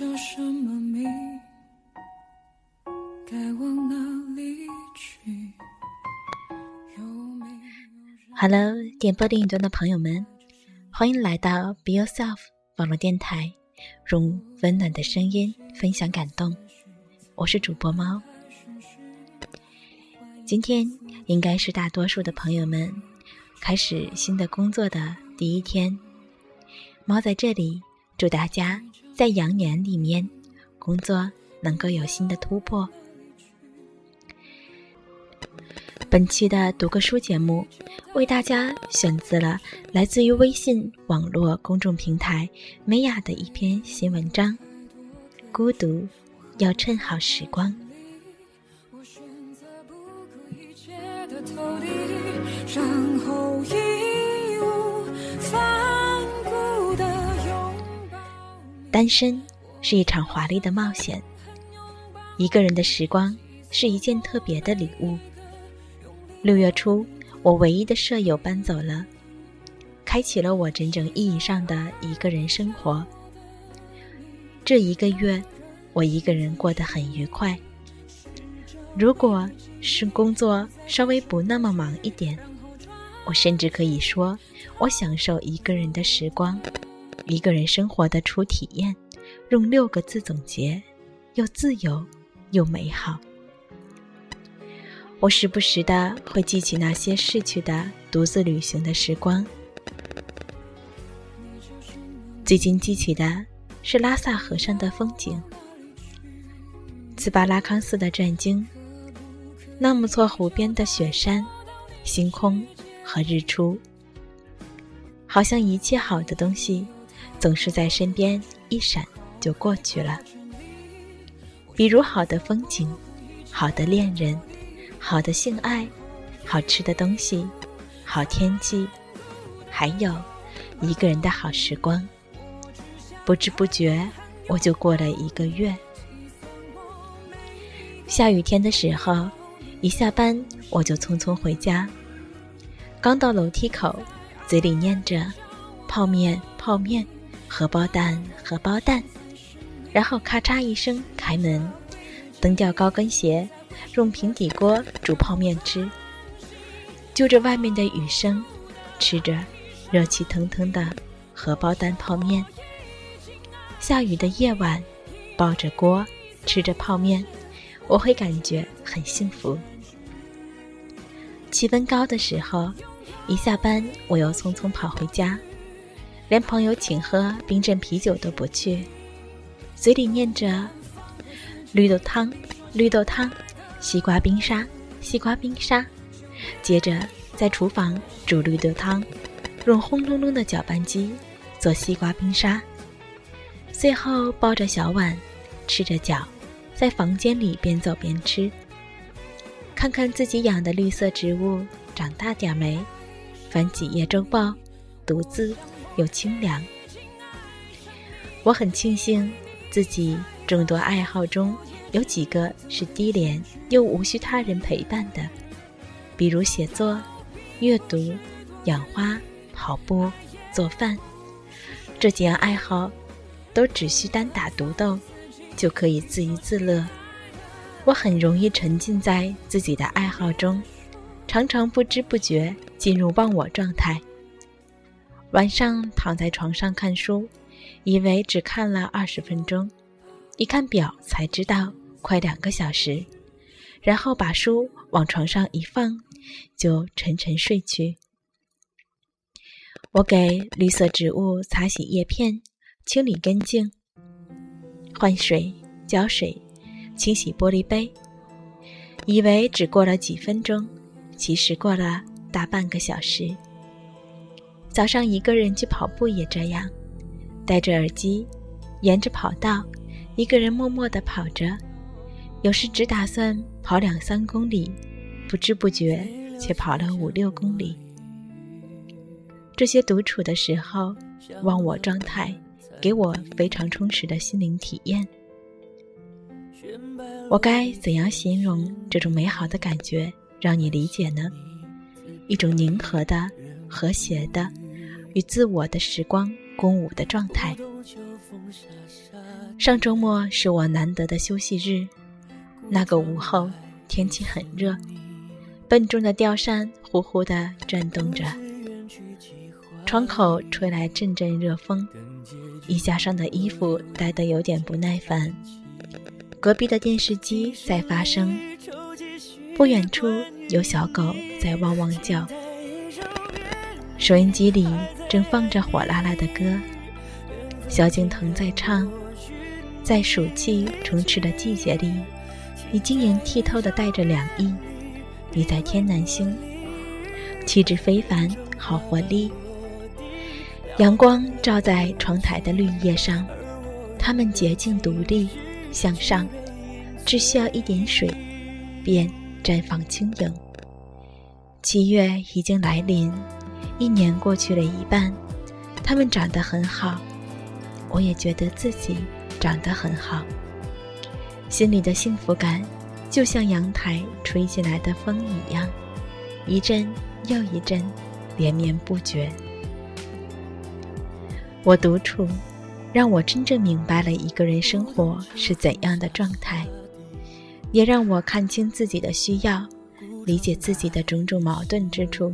叫什么名？该往哪里去？Hello，点播另一端的朋友们，欢迎来到 Be Yourself 网络电台，用温暖的声音分享感动。我是主播猫。今天应该是大多数的朋友们开始新的工作的第一天。猫在这里祝大家在羊年里面工作能够有新的突破。本期的读个书节目，为大家选择了来自于微信网络公众平台美雅的一篇新文章：孤独要趁好时光。我选择不顾一切的投递，单身是一场华丽的冒险，一个人的时光是一件特别的礼物。六月初，我唯一的舍友搬走了，开启了我真正意义上的一个人生活。这一个月，我一个人过得很愉快。如果是工作稍微不那么忙一点，我甚至可以说，我享受一个人的时光，一个人生活的初体验，用六个字总结：又自由又美好。我时不时的会记起那些逝去的独自旅行的时光。最近记起的是拉萨河上的风景，此巴拉康寺的转经，纳木错湖边的雪山、星空和日出。好像一切好的东西，总是在身边一闪就过去了。比如好的风景，好的恋人。好的性爱，好吃的东西，好天气，还有一个人的好时光。不知不觉，我就过了一个月。下雨天的时候，一下班我就匆匆回家。刚到楼梯口，嘴里念着“泡面，泡面，荷包蛋，荷包蛋”，然后咔嚓一声开门，蹬掉高跟鞋。用平底锅煮泡面吃，就着外面的雨声，吃着热气腾腾的荷包蛋泡面。下雨的夜晚，抱着锅吃着泡面，我会感觉很幸福。气温高的时候，一下班我又匆匆跑回家，连朋友请喝冰镇啤酒都不去，嘴里念着绿豆汤，绿豆汤。西瓜冰沙，西瓜冰沙，接着在厨房煮绿豆汤，用轰隆隆的搅拌机做西瓜冰沙，最后抱着小碗，吃着脚，在房间里边走边吃，看看自己养的绿色植物长大点没，翻几页周报，独自又清凉。我很庆幸自己众多爱好中。有几个是低廉又无需他人陪伴的，比如写作、阅读、养花、跑步、做饭。这几样爱好都只需单打独斗，就可以自娱自乐。我很容易沉浸在自己的爱好中，常常不知不觉进入忘我状态。晚上躺在床上看书，以为只看了二十分钟，一看表才知道。快两个小时，然后把书往床上一放，就沉沉睡去。我给绿色植物擦洗叶片，清理根茎，换水、浇水、清洗玻璃杯。以为只过了几分钟，其实过了大半个小时。早上一个人去跑步也这样，戴着耳机，沿着跑道，一个人默默地跑着。有时只打算跑两三公里，不知不觉却跑了五六公里。这些独处的时候，忘我状态，给我非常充实的心灵体验。我该怎样形容这种美好的感觉，让你理解呢？一种宁和的、和谐的、与自我的时光共舞的状态。上周末是我难得的休息日，那个午后天气很热，笨重的吊扇呼呼地转动着，窗口吹来阵阵热风，衣架上的衣服待得有点不耐烦。隔壁的电视机在发声，不远处有小狗在汪汪叫，收音机里正放着火辣辣的歌，萧敬腾在唱。在暑气充斥的季节里，你晶莹剔透的带着凉意。你在天南星，气质非凡，好活力。阳光照在窗台的绿叶上，它们洁净独立，向上，只需要一点水，便绽放轻盈。七月已经来临，一年过去了一半，它们长得很好，我也觉得自己。长得很好，心里的幸福感就像阳台吹进来的风一样，一阵又一阵，连绵不绝。我独处，让我真正明白了一个人生活是怎样的状态，也让我看清自己的需要，理解自己的种种矛盾之处。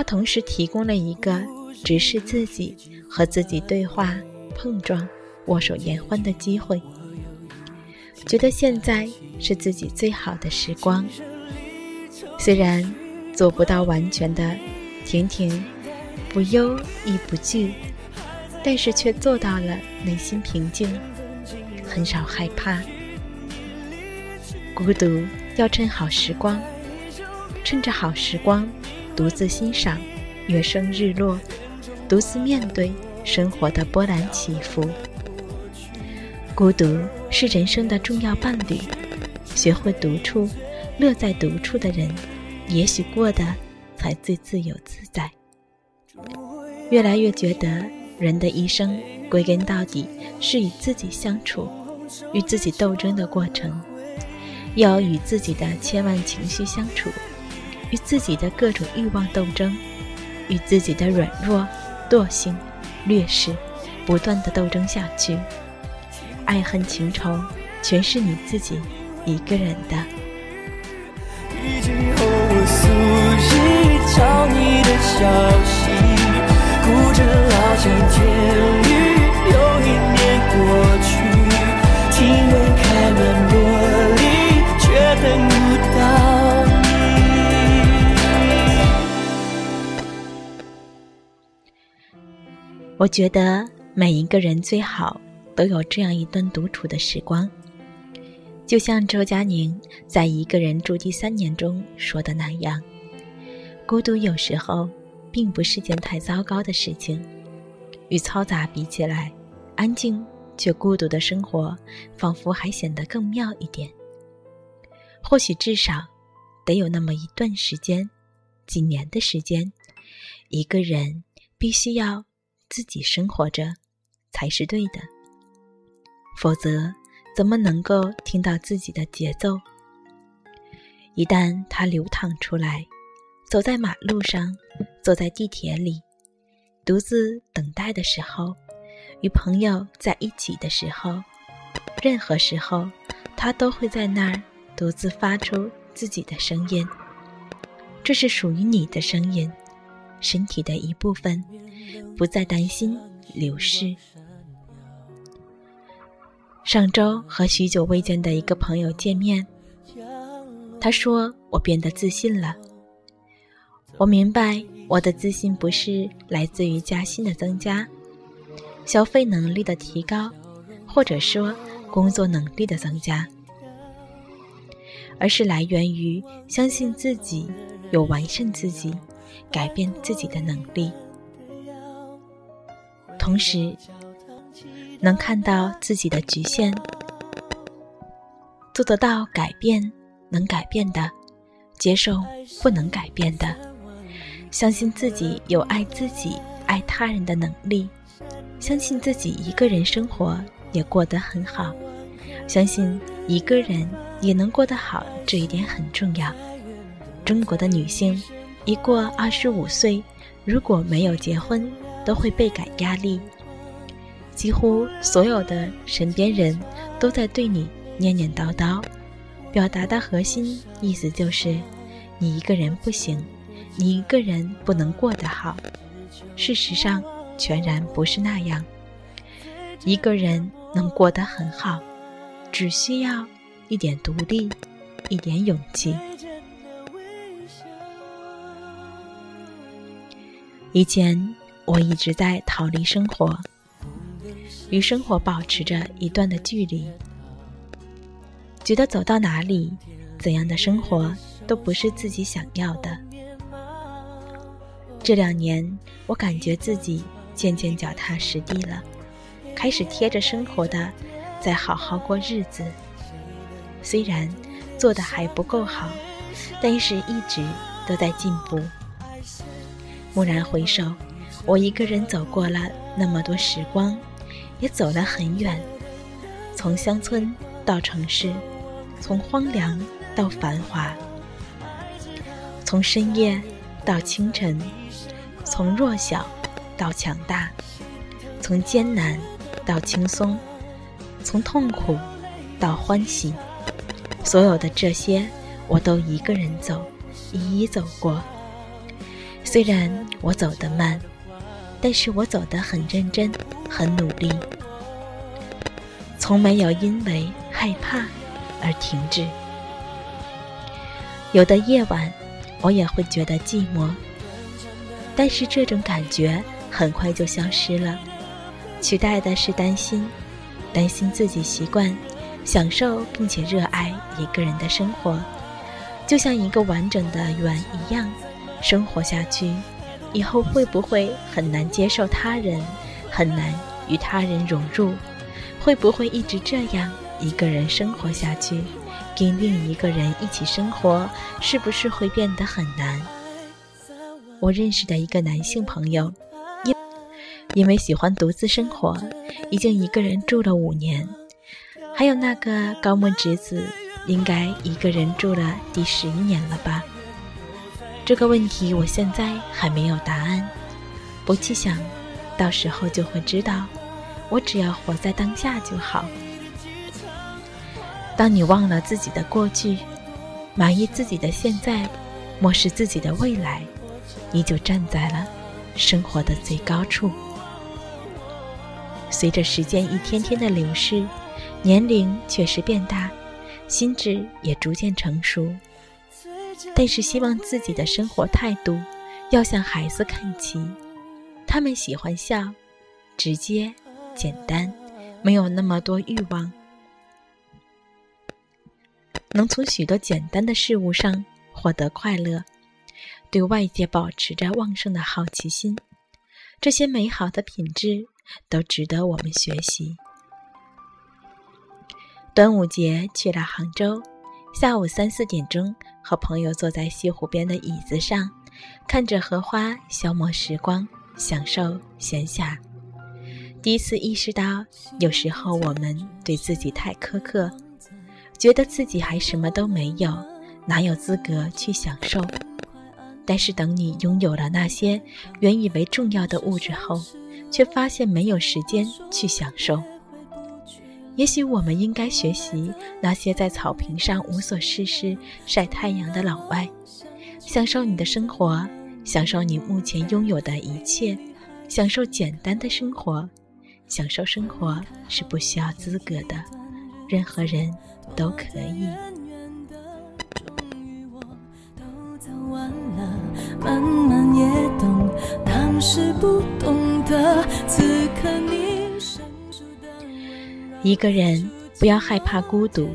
它同时提供了一个直视自己和自己对话、碰撞。握手言欢的机会，觉得现在是自己最好的时光。虽然做不到完全的亭亭不忧亦不惧，但是却做到了内心平静，很少害怕。孤独要趁好时光，趁着好时光，独自欣赏月升日落，独自面对生活的波澜起伏。孤独是人生的重要伴侣，学会独处，乐在独处的人，也许过得才最自由自在。越来越觉得，人的一生归根到底是与自己相处，与自己斗争的过程，要与自己的千万情绪相处，与自己的各种欲望斗争，与自己的软弱、惰性、劣势，不断的斗争下去。爱恨情仇，全是你自己一个人的。我觉得每一个人最好。都有这样一段独处的时光，就像周佳宁在《一个人住第三年》中说的那样：“孤独有时候并不是件太糟糕的事情，与嘈杂比起来，安静却孤独的生活仿佛还显得更妙一点。或许至少得有那么一段时间，几年的时间，一个人必须要自己生活着，才是对的。”否则，怎么能够听到自己的节奏？一旦它流淌出来，走在马路上，坐在地铁里，独自等待的时候，与朋友在一起的时候，任何时候，它都会在那儿独自发出自己的声音。这是属于你的声音，身体的一部分，不再担心流失。上周和许久未见的一个朋友见面，他说我变得自信了。我明白我的自信不是来自于加薪的增加、消费能力的提高，或者说工作能力的增加，而是来源于相信自己有完善自己、改变自己的能力，同时。能看到自己的局限，做得到改变能改变的，接受不能改变的，相信自己有爱自己、爱他人的能力，相信自己一个人生活也过得很好，相信一个人也能过得好，这一点很重要。中国的女性一过二十五岁，如果没有结婚，都会倍感压力。几乎所有的身边人都在对你念念叨叨，表达的核心意思就是：你一个人不行，你一个人不能过得好。事实上，全然不是那样。一个人能过得很好，只需要一点独立，一点勇气。以前我一直在逃离生活，与生活保持着一段的距离，觉得走到哪里，怎样的生活都不是自己想要的。这两年，我感觉自己渐渐脚踏实地了，开始贴着生活的在好好过日子。虽然做的还不够好，但是一直都在进步。蓦然回首，我一个人走过了那么多时光，也走了很远，从乡村到城市，从荒凉到繁华，从深夜到清晨，从弱小到强大，从艰难到轻松，从痛苦到欢喜，所有的这些，我都一个人走，一一走过。虽然我走得慢，但是我走得很认真，很努力，从没有因为害怕而停滞。有的夜晚，我也会觉得寂寞，但是这种感觉很快就消失了，取代的是担心，担心自己习惯、享受并且热爱一个人的生活，就像一个完整的圆一样。生活下去，以后会不会很难接受他人，很难与他人融入？会不会一直这样一个人生活下去？跟另一个人一起生活，是不是会变得很难？我认识的一个男性朋友，因因为喜欢独自生活，已经一个人住了五年。还有那个高木直子，应该一个人住了第十一年了吧？这个问题我现在还没有答案，不去想，到时候就会知道。我只要活在当下就好。当你忘了自己的过去，满意自己的现在，漠视自己的未来，你就站在了生活的最高处。随着时间一天天的流逝，年龄确实变大，心智也逐渐成熟。但是希望自己的生活态度要向孩子看齐，他们喜欢笑，直接、简单，没有那么多欲望，能从许多简单的事物上获得快乐，对外界保持着旺盛的好奇心，这些美好的品质都值得我们学习。端午节去了杭州。下午三四点钟，和朋友坐在西湖边的椅子上，看着荷花消磨时光，享受闲暇。第一次意识到，有时候我们对自己太苛刻，觉得自己还什么都没有，哪有资格去享受？但是等你拥有了那些原以为重要的物质后，却发现没有时间去享受。也许我们应该学习那些在草坪上无所事事晒太阳的老外，享受你的生活，享受你目前拥有的一切，享受简单的生活，享受生活是不需要资格的，任何人都可以。一个人不要害怕孤独，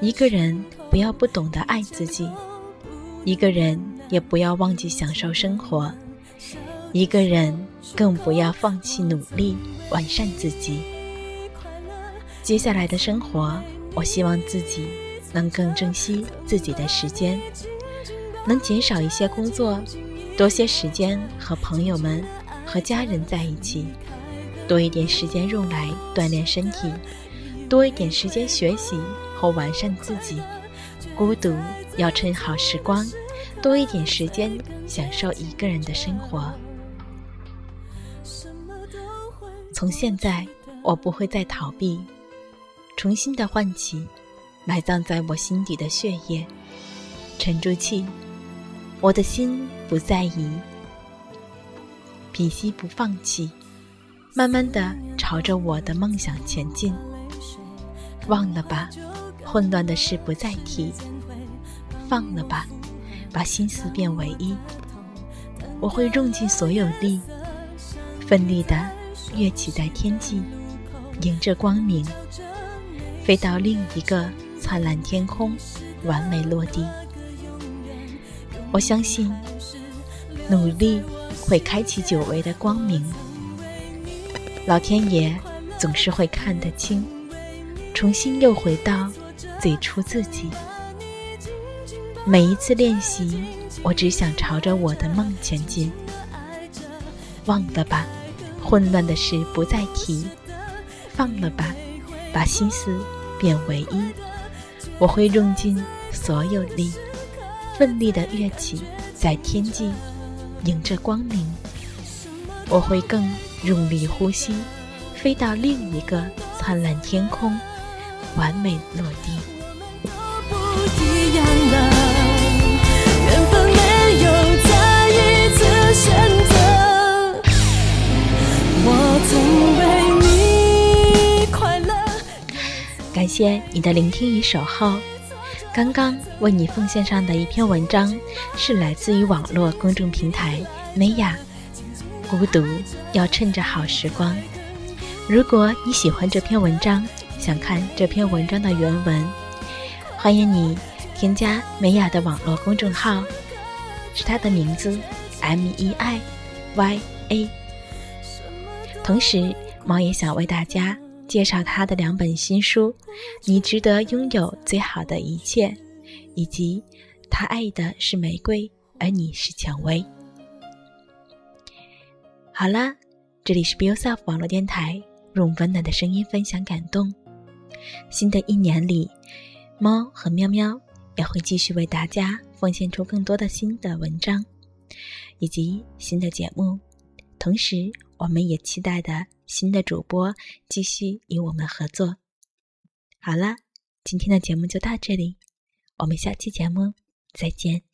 一个人不要不懂得爱自己，一个人也不要忘记享受生活，一个人更不要放弃努力完善自己。接下来的生活，我希望自己能更珍惜自己的时间，能减少一些工作，多些时间和朋友们、和家人在一起。多一点时间用来锻炼身体，多一点时间学习和完善自己。孤独要趁好时光，多一点时间享受一个人的生活。从现在我不会再逃避，重新的唤起埋葬在我心底的血液，沉住气，我的心不再移，脾息不放弃，慢慢的朝着我的梦想前进。忘了吧，混乱的事不再提，放了吧，把心思变为一。我会用尽所有力，奋力的跃起在天际，迎着光明，飞到另一个灿烂天空，完美落地。我相信，努力会开启久违的光明。老天爷总是会看得清，重新又回到最初自己。每一次练习。我只想朝着我的梦前进。忘了吧，混乱的事不再提。放了吧，把心思变为一。我会用尽所有力，奋力的跃起在天际，迎着光明。我会更用力呼吸，飞到另一个灿烂天空，完美落地。感谢你的聆听与守候。刚刚为你奉献上的一篇文章，是来自于网络公众平台美雅。孤独要趁着好时光。如果你喜欢这篇文章，想看这篇文章的原文，欢迎你添加美雅的网络公众号，是它的名字 M E I Y A。同时，猫也想为大家介绍他的两本新书：《你值得拥有最好的一切》，以及《他爱的是玫瑰，而你是蔷薇》。好了，这里是 Be Yourself 网络电台，用温暖的声音分享感动。新的一年里，猫和喵喵也会继续为大家奉献出更多的新的文章，以及新的节目，同时。我们也期待的新的主播继续与我们合作。好了，今天的节目就到这里，我们下期节目再见。